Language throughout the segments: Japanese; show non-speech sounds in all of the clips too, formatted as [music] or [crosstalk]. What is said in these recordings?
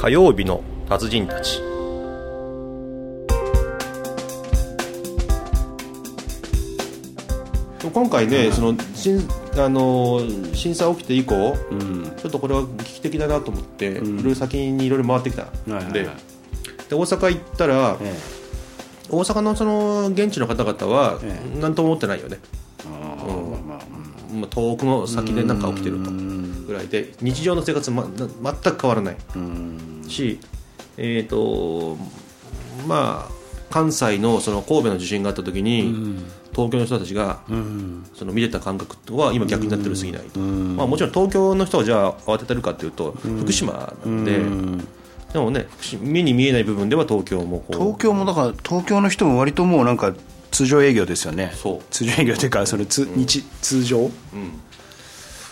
火曜日の達人たち。今回ね、その震あの震災起きて以降、ちょっとこれは危機的だなと思って、いろいろ先にいろいろ回ってきたんで,、で大阪行ったら、え大阪のその現地の方々はえ何とも思ってないよね、まあ遠くの先で何か起きてるとぐらいで日常の生活、ま、な全く変わらない。うんし、えーとまあ、関西のその神戸の地震があった時に、東京の人たちがうん。その見れた感覚は今逆になってるすぎないと、まあ、もちろん東京の人はじゃあ慌ててるかというと福島なんで、でもね目に見えない部分では東京も東京もだから東京の人も割ともうなんか通常営業ですよね。通常営業というかそのつ、日通常、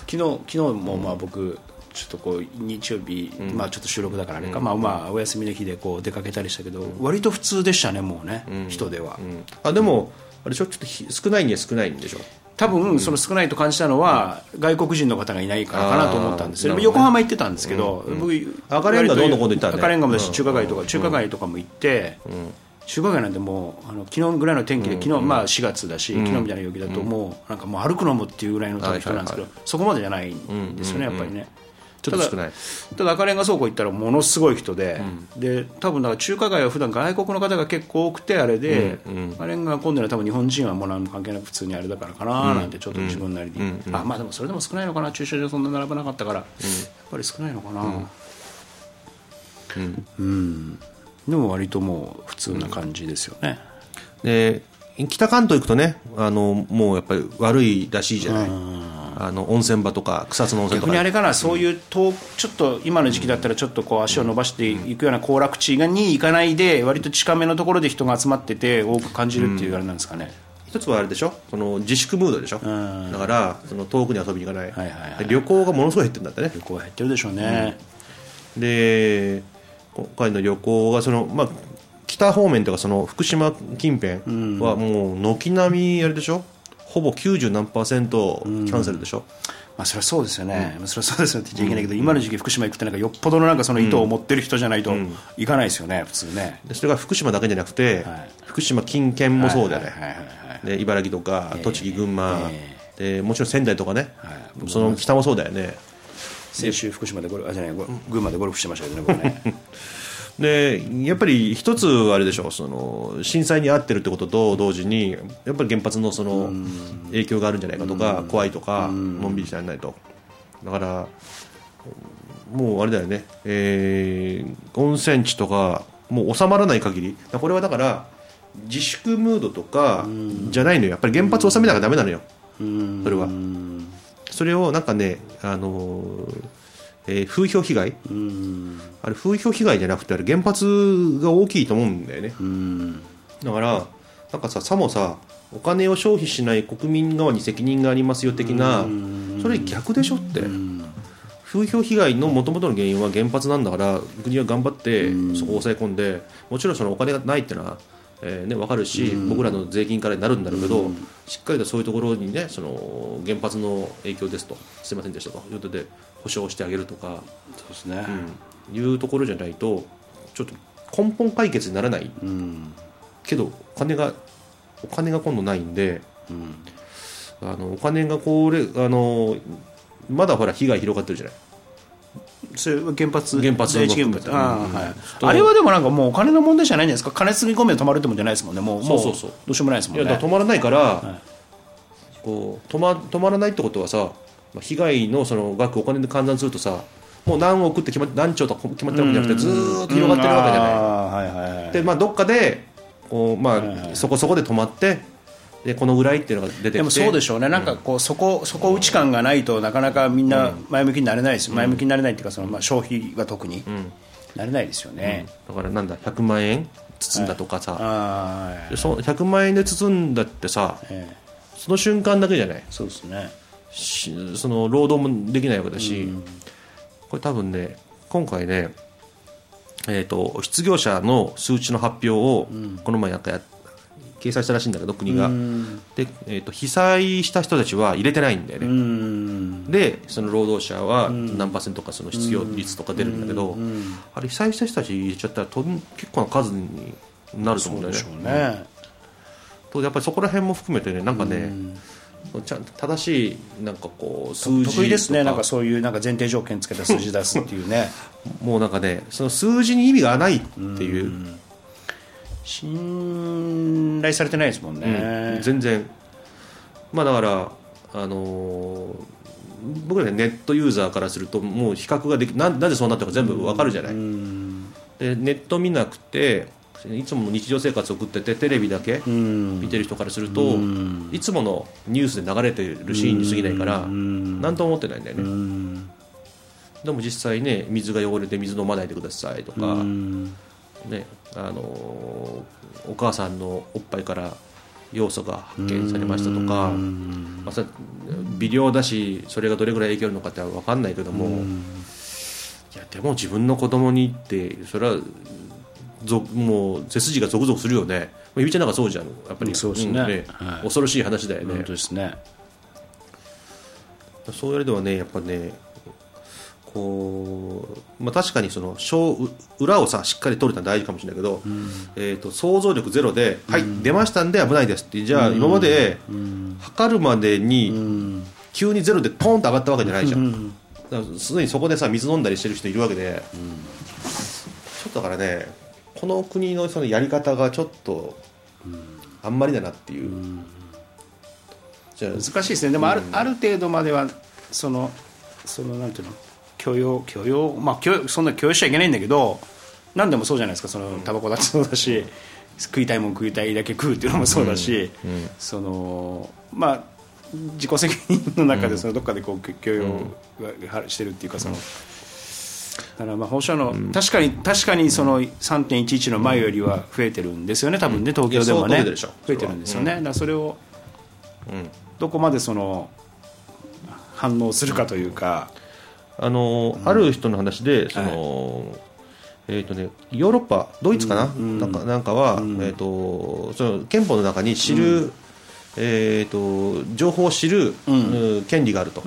昨日昨日もまあ僕ちょっとこう日曜日、まあちょっと収録だからあれか、まあまあお休みの日でこう出かけたりしたけど、割と普通でしたねもうね、人では、うん。あでもあれちょっとひ少ないには少ないんでしょ？多分その少ないと感じたのは、外国人の方がいないからかなと思ったんですよ、ね横浜行ってたんですけど、僕赤レンガどんどん行ったね赤レンガもだしうん。中華街とか、中華街とかも行って、中華街なんてもうあの昨日ぐらいの天気で、昨日まあ4月だし、昨日みたいな陽気だともうなんかもう歩くのもっていうぐらいの人なんですけど、はいそこまでじゃないんですよねやっぱりね。ちょっと少ない。ただ赤レンガ倉庫行ったらものすごい人で、で多分だから中華街は普段外国の方が結構多くてあれで、赤レンガが混んでるのは多分日本人はもう何も関係なく普通にあれだからかななんてちょっと自分なりに、あまあでもそれでも少ないのかな駐車場そんな並ばなかったから、やっぱり少ないのかな。うん、でも割ともう普通な感じですよね、で北関東行くとねあのもうやっぱり悪いらしいじゃないあの温泉場とか草津の温泉とか。逆にあれかな、そういう遠ちょっと今の時期だったらちょっとこう足を伸ばしていくような行楽地に行かないで割と近めのところで人が集まってて多く感じるっていうあれなんですかね、一つはあれでしょ？その自粛ムードでしょだからその遠くに遊びに行かない,、はいはいはい。で旅行がものすごい減ってるんだってね。旅行は減ってるでしょうね、で今回の旅行がその、まあ、北方面とかその福島近辺はもう軒並みあれでしょ？ほぼ90何パーセントキャンセルでしょ、まあ、それはそうですよね、まあそれはそうですよって言っちゃいけないけど、今の時期福島行くってなんかよっぽどのなんかその意図を持ってる人じゃないと行かないですよね普通ね。でそれが福島だけじゃなくて、はい。福島近県もそうだよね、茨城とか栃木、群馬、えでもちろん仙台とかね、その北もそうだよね。先週福島でゴルフあじゃないご群馬でゴルフしてましたけどね僕ね [laughs] でやっぱり一つはあれでしょその震災に遭ってるってことと同時にやっぱり原発のその影響があるんじゃないかとか怖いとかのんびりしてられないと。だからもうあれだよね、えー温泉地とかもう収まらない限り。これはだから自粛ムードとかじゃないのよ。やっぱり原発収めなきゃダメなのよ。それは。それをなんかねあのーえー風評被害？あれ風評被害じゃなくてあれ原発が大きいと思うんだよね。だからなんかささもさお金を消費しない国民側に責任がありますよ的なそれ逆でしょって。風評被害のもともとの原因は原発なんだから国は頑張ってそこを抑え込んでもちろんそのお金がないっていうのは、えーね、分かるし僕らの税金からになるんだろうけどしっかりとそういうところにねその原発の影響ですとすいませんでしたということで保証してあげるとかそうですね、いうところじゃないとちょっと根本解決にならない。けどお金がお金が今度ないんで、あのお金がこれあのまだほら被害広がってるじゃないそれは原発原発の第一原発。あ,、うん。はい、あれはでもなんかもうお金の問題じゃないんですか？金つぎ込めば止まるってもんじゃないですも。んねもうそうそうそう。もどうしようもないですもんね。いや止まらないから、こう止ま止まらないってことはさまあ被害のその額お金で換算するとさもう何億って決ま何兆とか決まってるわけじゃなくてずーっと広がってるわけじゃない、あーはいはいはいでまあどっかでこう、まあそこそこで止まってでこのぐらいっていうのが出てきて。でもそうでしょうね、なんかこう、そこ、そこ打ち感がないとなかなかみんな前向きになれないです。よ、前向きになれないっていうか、そのまあ消費は特に、なれないですよね。だからなんだ100万円包んだとかさ、ああ、でその100万円で包んだってさええ。その瞬間だけじゃない？そうですね。しその労働もできないわけだし、これ多分ね今回ねえー、と失業者の数値の発表をこの前なんかや掲載したらしいんだけど国が。で、えー、と被災した人たちは入れてないんだよね。でその労働者は何パーセントかその失業率とか出るんだけどあれ被災した人たち入れちゃったらと結構な数になると思うんだよね。そうね。とやっぱりそこら辺も含めてねなんかねちゃんと正しいなんかこう数字得意ですねなんかそういうなんか前提条件つけた数字出すっていうね。[laughs] もうなんかねその数字に意味がないっていう信頼されてないですもんね、うん。全然。まあだからあのー僕らねネットユーザーからするともう比較ができななぜそうなったか全部わかるじゃない、でネット見なくていつもの日常生活を送っててテレビだけ見てる人からするといつものニュースで流れてるシーンに過ぎないから何とも思ってないんだよね。でも実際ね水が汚れて水飲まないでくださいとかねあのーお母さんのおっぱいから要素が発見されましたとか、まあ、微量だしそれがどれぐらい影響あるのかって分かんないけどもいやでも自分の子供にってそれはぞもう背筋がゾクゾクするよね。まあゆびちゃんなんかそうじゃん。やっぱり。そうですね。んはい。恐ろしい話だよね。ね。そういう意味ではねやっぱねこう、まあ、確かにその裏をさしっかり取るのは大事かもしれないけど、えー、と想像力ゼロで「はい出ましたんで危ないです」って。じゃあ今まで測るまでに急にゼロでポンと上がったわけじゃないじゃん、すでにそこでさ水飲んだりしてる人いるわけで、ちょっとだからねこの国のそのやり方がちょっとあんまりだなっていう、じゃあ難しいですね。でもある,、ある程度まではそのそのなんていうの？許容許容まあ許容そんな許容しちゃいけないんだけど何でもそうじゃないですか。そのタバコだってそうだし、食いたいもん食いたいだけ食うっていうのもそうだし、そのまあ自己責任の中でそのどっかでこう許容がしてるっていうかその。だからまあ放射能、確かに確かにその3.11の前よりは増えてるんですよね。多分ね東京でもね増えてるんですよね、だそれをどこまでその反応するかというか、あのある人の話でその、えーとね、ヨーロッパドイツかな,、なんかなんかは、えー、とその憲法の中に知る、えー、と情報を知る、うん。権利があると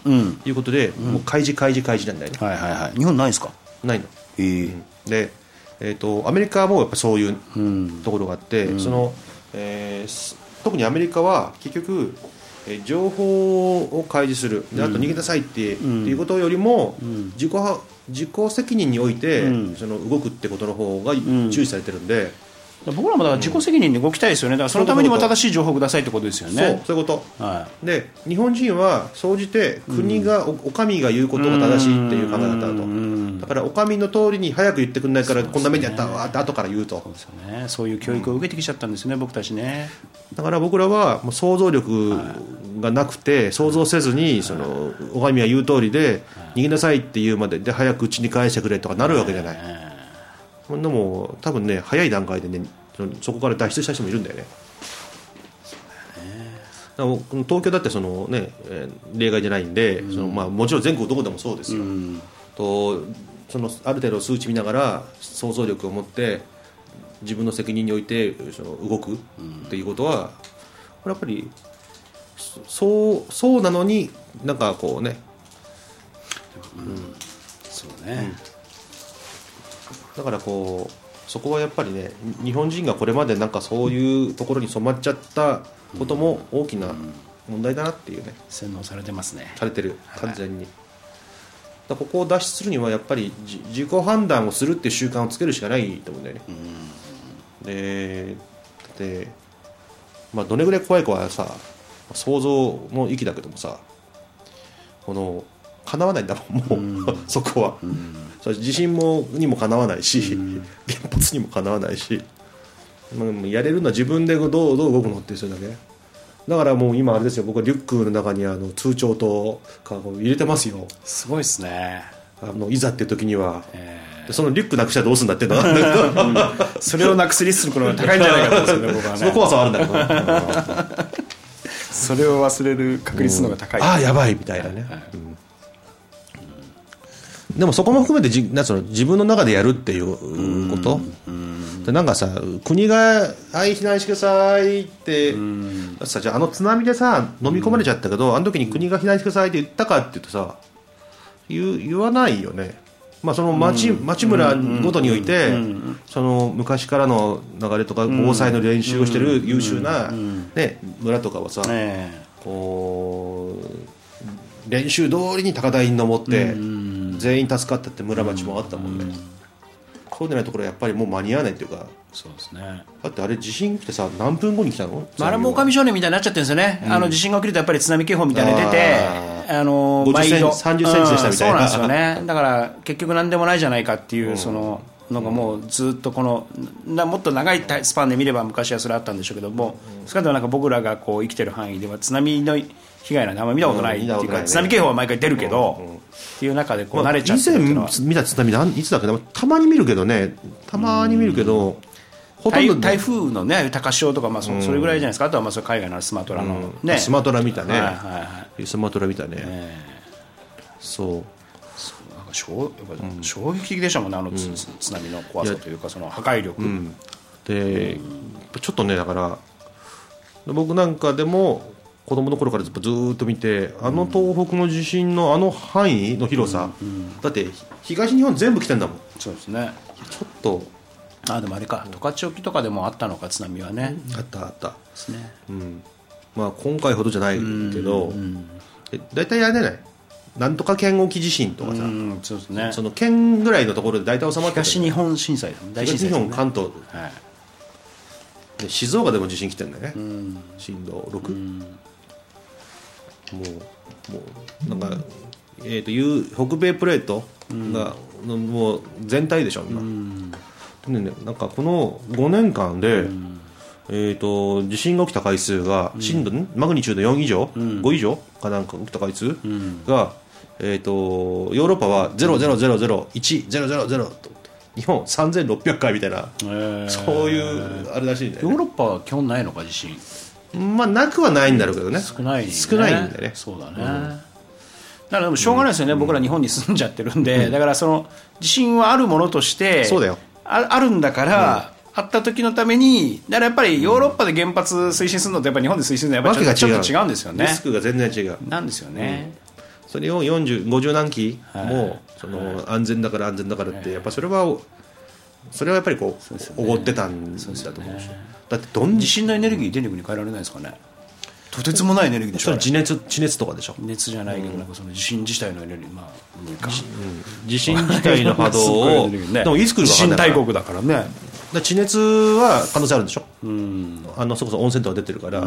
いうことで、もう開示開示開示なんだよね、はいはいはい。日本ないですか？ないの。ええ。で、えー、とアメリカもやっぱそういうところがあって、そのえーす特にアメリカは結局、えー情報を開示する。であと逃げなさいって,、っていうことよりも、自己は自己責任において、その動くってことの方が注視されてるんで、僕らもだから自己責任で動きたいですよね。だからそのためにも正しい情報をくださいってことですよそうねそういうこと。はで日本人は総じて国が、おお上が言うことが正しいっていう考え方だと。だからお上の通りに早く言ってくんないからこんな目にあったわって後から言うと。いですよね。そういう教育を受けてきちゃったんですね、僕たちね。だから僕らはもう想像力がなくて想像せずにそのお上が言う通りで逃げなさいって言うまでで早く家に返してくれとかなるわけじゃないでも多分ね早い段階でねそこから脱出した人もいるんだよね。だからこの東京だってその、ねえー例外じゃないんで、そのまあ、もちろん全国どこでもそうですよ、とそのある程度数値見ながら想像力を持って自分の責任においてその動くっていうことは、これやっぱりそそうそうなのになんかこうね。そうね、だからこうそこはやっぱりね日本人がこれまでなんかそういうところに染まっちゃったことも大きな問題だなっていうね洗脳されてますね。されてる完全に、だからここを脱出するにはやっぱりじ自己判断をするっていう習慣をつけるしかないと思うんだよね、でだってまあどれぐらい怖いかはさ想像の域だけどもさこの叶わないんだもんもう、[laughs] そこは、地震もにもかなわないし、原発にもかなわないし、まあ、やれるのは自分でどうどう動くのってそれだけ。だからもう今あれですよ。僕はリュックの中にあの通帳とかを入れてますよ。すごいですね。あのいざっていう時には、えでそのリュックなくしたらどうするんだってだけどーそれをなくすリスクの方が高いんじゃないかと思うんですよね僕はそのね怖さはあるんだけど。[laughs] それを忘れる確率の方が高い、ああやばいみたいなね、うんでもそこも含めてじなんその自分の中でやるっていうこと、でなんかさ国が「はい避難してください」ってさじゃああの津波でさ飲み込まれちゃったけど、あの時に国が避難してくださいって言ったかって言うとさ言う言わないよね。まあ、その町町村ごとにおいて、その昔からの流れとか防災の練習をしてる優秀な、ね、村とかはさ、え。こう練習通りに高台に登って全員助かったって村町もあったもんね、そうでないところはやっぱりもう間に合わないっていうか。えそうですね。だってあれ地震来てさ何分後に来たの？まあ、あれも狼少年みたいになっちゃってるんですよね、あの地震が起きるとやっぱり津波警報みたいなの出て、あの50毎度30センチでしたみたいな。うんそうなんですよね、だから結局なんでもないじゃないかっていう、そののがもうずっとこのなもっと長いスパンで見れば昔はそれあったんでしょうけども、少なくともなんか僕らがこう生きてる範囲では津波の被害なんてあんまり見たことないっていうか、津波警報は毎回出るけど、っていう中でこう慣れちゃって以前見た津波なんいつだっけなたまに見るけどねたまに見るけど、ほとんど台台風のね高潮とか、まあ、そそれぐらいじゃないですか？あとはまあそれ海外のスマトラの、ねスマトラ見たね、はいはいはい。スマトラ見たね、え。そう衝やっぱ衝撃的でしたもんねあのつ、津波の怖さというかその破壊力、で、ちょっとねだから僕なんかでも子供の頃からずっと見てあの東北の地震のあの範囲の広さ、だって東日本全部来てんだもん。そうですね。ちょっと。あでもあれか十勝沖とかでもあったのか津波はね、あったあった、ですね。うん。まあ、今回ほどじゃないけど、え大体あれじゃない？なんとか県沖地震とかさ、うんそうですね。その県ぐらいのところで大体収まってる東日本震災だも。ん大震東日本関東はい。で静岡でも地震来てんだよね、震度6、もうもうなんか、えー、という北米プレートが、のもう全体でしょ今、でね、なんかこの5年間で、えー、と地震が起きた回数が震度、んマグニチュード4以上、5以上？かなんか起きた回数が、えー、とヨーロッパは0000100と。日本3600回みたいな、えー。そういうあれらしいんだよね。ヨーロッパは基本ないのか地震。まあなくはないんだろうけどね。少ない、ね、少ないんだよね。そうだね、だからでもしょうがないですよね、僕ら日本に住んじゃってるんで、だからその地震はあるものとしてそうだよ。ああるんだから、あった時のためにだからやっぱりヨーロッパで原発推進するのとやっぱ日本で推進するのはやっぱりちょっとちょっと違うんですよね。リスクが全然違う。なんですよね、それを40 50何期はい。もその安全だから安全だからってやっぱそれはそれはやっぱりこうおごってたんだと思うしだってどん地震のエネルギー電力に変えられないですかね。とてつもないエネルギーでしょ地熱地熱とかでしょ熱じゃないけど、なんかその地震自体のエネルギー。まあ地震自体の波動を [laughs] でもいつ来る地震か分かんないから。大国だからね。だから地熱は可能性あるんでしょ。あのそこそ温泉とか出てるから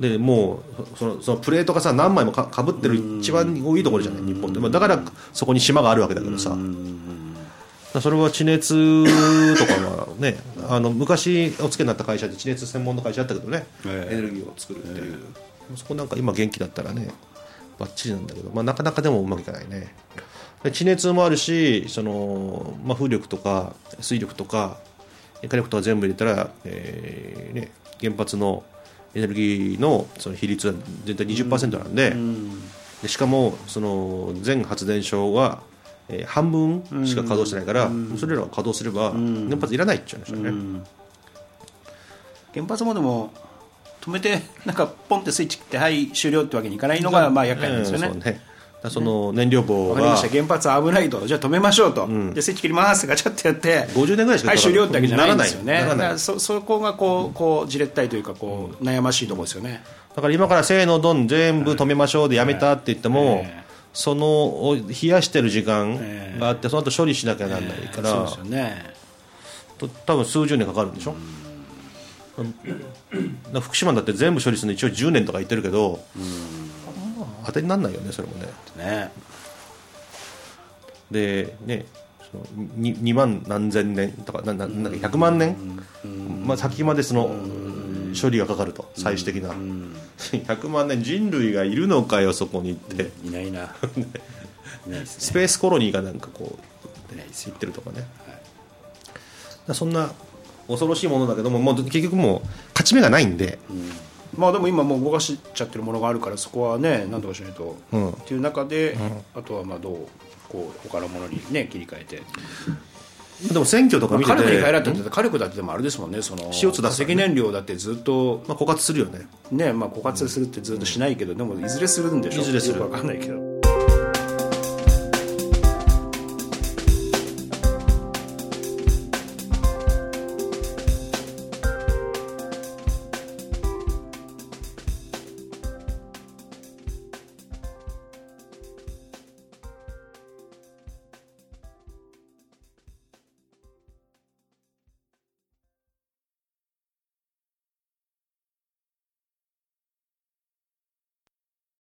でもうそのそのプレートがさ何枚もかかぶってる一番多いところじゃない日本って。まあだからそこに島があるわけだけどさ。それは地熱とかはねあの昔お付けになった会社で地熱専門の会社だったけどねええ。エネルギーを作るっていう。そこなんか今元気だったらねバッチリなんだけど、まあ、なかなかでもうまくいかないね。で地熱もあるしその、まあ、風力とか水力とか火力とか全部入れたら、えーね、原発のエネルギーのその比率は全体20%なんで,、でしかもその全発電所は、えー半分しか稼働してないから、それらを稼働すれば原発いらないって言うんですよね、原発もでも止めてなんかポンってスイッチ切ってはい終了ってわけにいかないのがまあ厄介なんですよね、ねその燃料棒が原発危ないと。じゃあ止めましょうと、でスイッチ切りますガチャってやって。50年ぐらいしかはい終了ってわけじゃないんですよね。ならないだからそそこがこうこうじれったいというかこう悩ましいところですよね。だから今からせーのどん全部止めましょうでやめたって言っても、えそのお冷やしてる時間があってその後処理しなきゃならないから、そうですよね。と多分数十年かかるんでしょ、だから福島だって全部処理するの一応10年とか言ってるけど、まあ当てにならないよねそれもね。ね。でねその 2, 2万何千年とかなななんか100万年、まあ、先までその処理がかかると最終的な、100万年人類がいるのかよそこにって、いないな。[laughs] スペースコロニーがなんかこう、ね、行ってるとかね、だからそんな恐ろしいものだけどももう結局もう勝ち目がないんで、まあでも今もう動かしちゃってるものがあるからそこはね何とかしないと、うん。っていう中で、あとはまあどうこう他のものにね切り替えて。でも選挙とか見てて、火力に変えられたって火力だってでもあれですもんねその CO2 出す化石燃料だってずっとまあ、枯渇するよね。ねまあ枯渇するってずっとしないけど、でもいずれするんでしょいずれする。わかんないけど